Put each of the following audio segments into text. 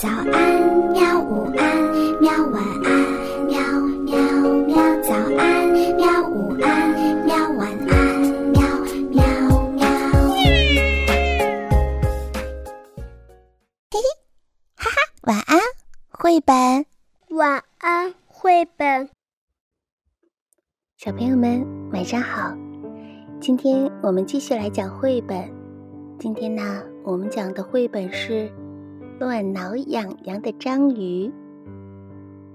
早安，喵！午安，喵！晚安，喵喵喵！早安，喵！午安，喵！晚安，喵喵喵！嘿嘿，哈哈，晚安，绘本。晚安，绘本。小朋友们，晚上好！今天我们继续来讲绘本。今天呢，我们讲的绘本是。乱挠痒痒的章鱼，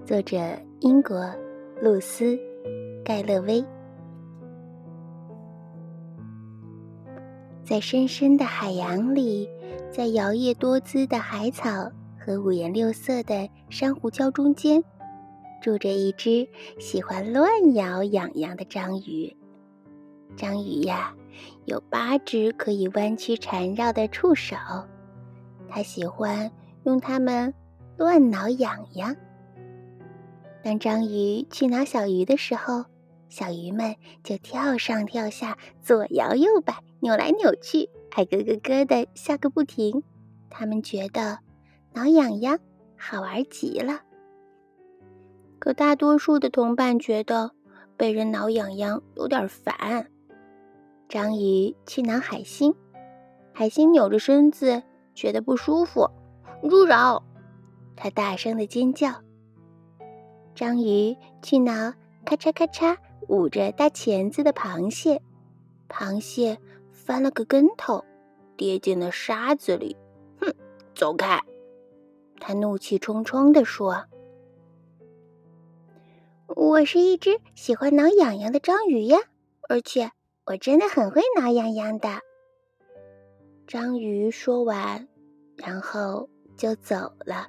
作者英国露丝·盖勒威。在深深的海洋里，在摇曳多姿的海草和五颜六色的珊瑚礁中间，住着一只喜欢乱咬痒痒的章鱼。章鱼呀，有八只可以弯曲缠绕的触手。他喜欢用它们乱挠痒痒。当章鱼去挠小鱼的时候，小鱼们就跳上跳下，左摇右摆，扭来扭去，还咯咯咯的笑个不停。他们觉得挠痒痒好玩极了。可大多数的同伴觉得被人挠痒痒有点烦。章鱼去挠海星，海星扭着身子。觉得不舒服，住手！他大声的尖叫。章鱼去挠咔嚓咔嚓捂着大钳子的螃蟹，螃蟹翻了个跟头，跌进了沙子里。哼，走开！他怒气冲冲地说：“我是一只喜欢挠痒痒的章鱼呀，而且我真的很会挠痒痒的。”章鱼说完，然后就走了，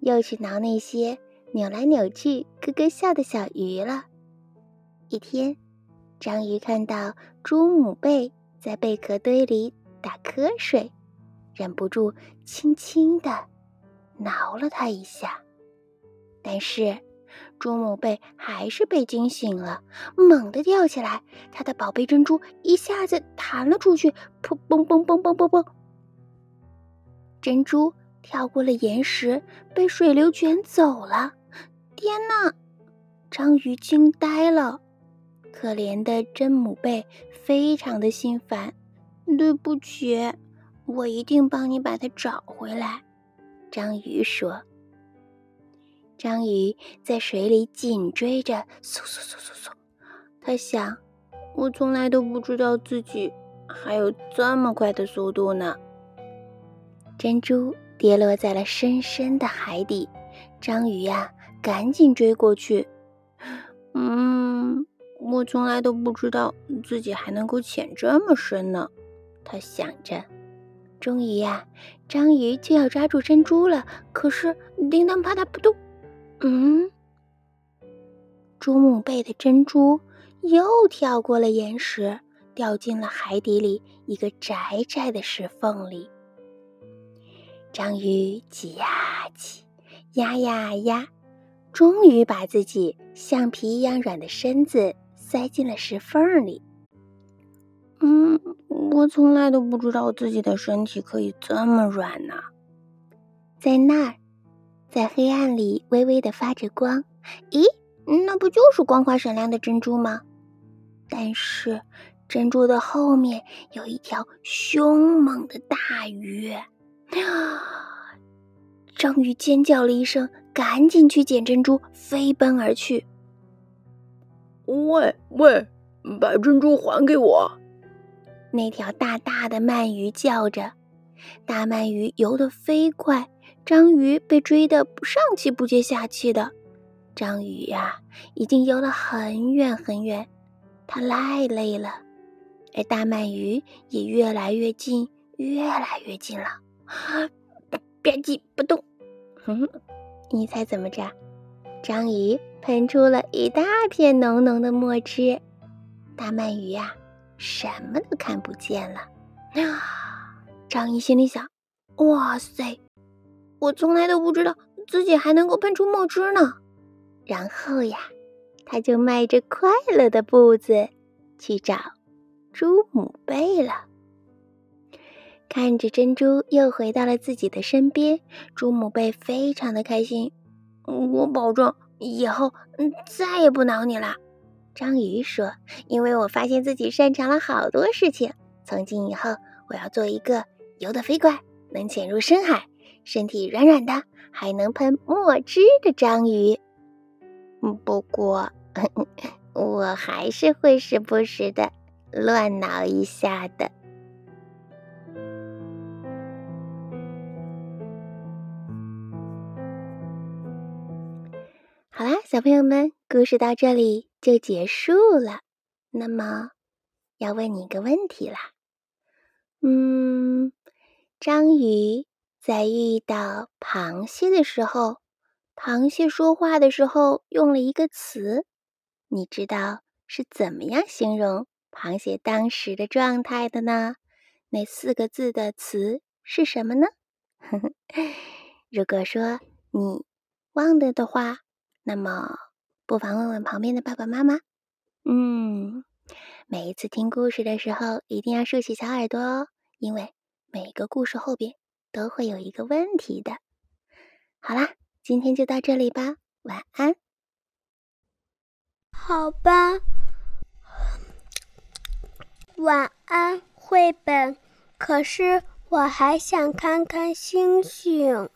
又去挠那些扭来扭去、咯咯笑的小鱼了。一天，章鱼看到猪母贝在贝壳堆里打瞌睡，忍不住轻轻地挠了它一下，但是。朱母贝还是被惊醒了，猛地跳起来，它的宝贝珍珠一下子弹了出去，噗嘣嘣嘣嘣嘣嘣，珍珠跳过了岩石，被水流卷走了。天哪！章鱼惊呆了，可怜的真母贝非常的心烦。对不起，我一定帮你把它找回来。章鱼说。章鱼在水里紧追着，嗖嗖嗖嗖嗖。他想：“我从来都不知道自己还有这么快的速度呢。”珍珠跌落在了深深的海底，章鱼呀，赶紧追过去。嗯，我从来都不知道自己还能够潜这么深呢。他想着。终于呀，章鱼就要抓住珍珠了，可是叮当啪嗒扑通。嗯，珠母贝的珍珠又跳过了岩石，掉进了海底里一个窄窄的石缝里。章鱼挤呀挤，压呀压，终于把自己橡皮一样软的身子塞进了石缝里。嗯，我从来都不知道自己的身体可以这么软呢。在那儿。在黑暗里微微的发着光，咦，那不就是光滑闪亮的珍珠吗？但是珍珠的后面有一条凶猛的大鱼。章鱼尖叫了一声，赶紧去捡珍珠，飞奔而去。喂喂，把珍珠还给我！那条大大的鳗鱼叫着。大鳗鱼游得飞快。章鱼被追得上气不接下气的，章鱼呀，已经游了很远很远，它太累了，而大鳗鱼也越来越近，越来越近了。吧唧不动，哼，你猜怎么着？章鱼喷出了一大片浓浓的墨汁，大鳗鱼呀，什么都看不见了。啊！章鱼心里想：哇塞！我从来都不知道自己还能够喷出墨汁呢。然后呀，他就迈着快乐的步子去找朱母贝了。看着珍珠又回到了自己的身边，猪母贝非常的开心。我保证以后嗯再也不挠你了。章鱼说：“因为我发现自己擅长了好多事情，从今以后我要做一个游得飞快、能潜入深海、身体软软的、还能喷墨汁的章鱼。不过，我还是会时不时的乱挠一下的。”好啦，小朋友们，故事到这里就结束了。那么，要问你一个问题啦，嗯，章鱼在遇到螃蟹的时候，螃蟹说话的时候用了一个词，你知道是怎么样形容螃蟹当时的状态的呢？那四个字的词是什么呢？如果说你忘了的话。那么，不妨问问旁边的爸爸妈妈。嗯，每一次听故事的时候，一定要竖起小耳朵哦，因为每个故事后边都会有一个问题的。好啦，今天就到这里吧，晚安。好吧，晚安，绘本。可是我还想看看星星。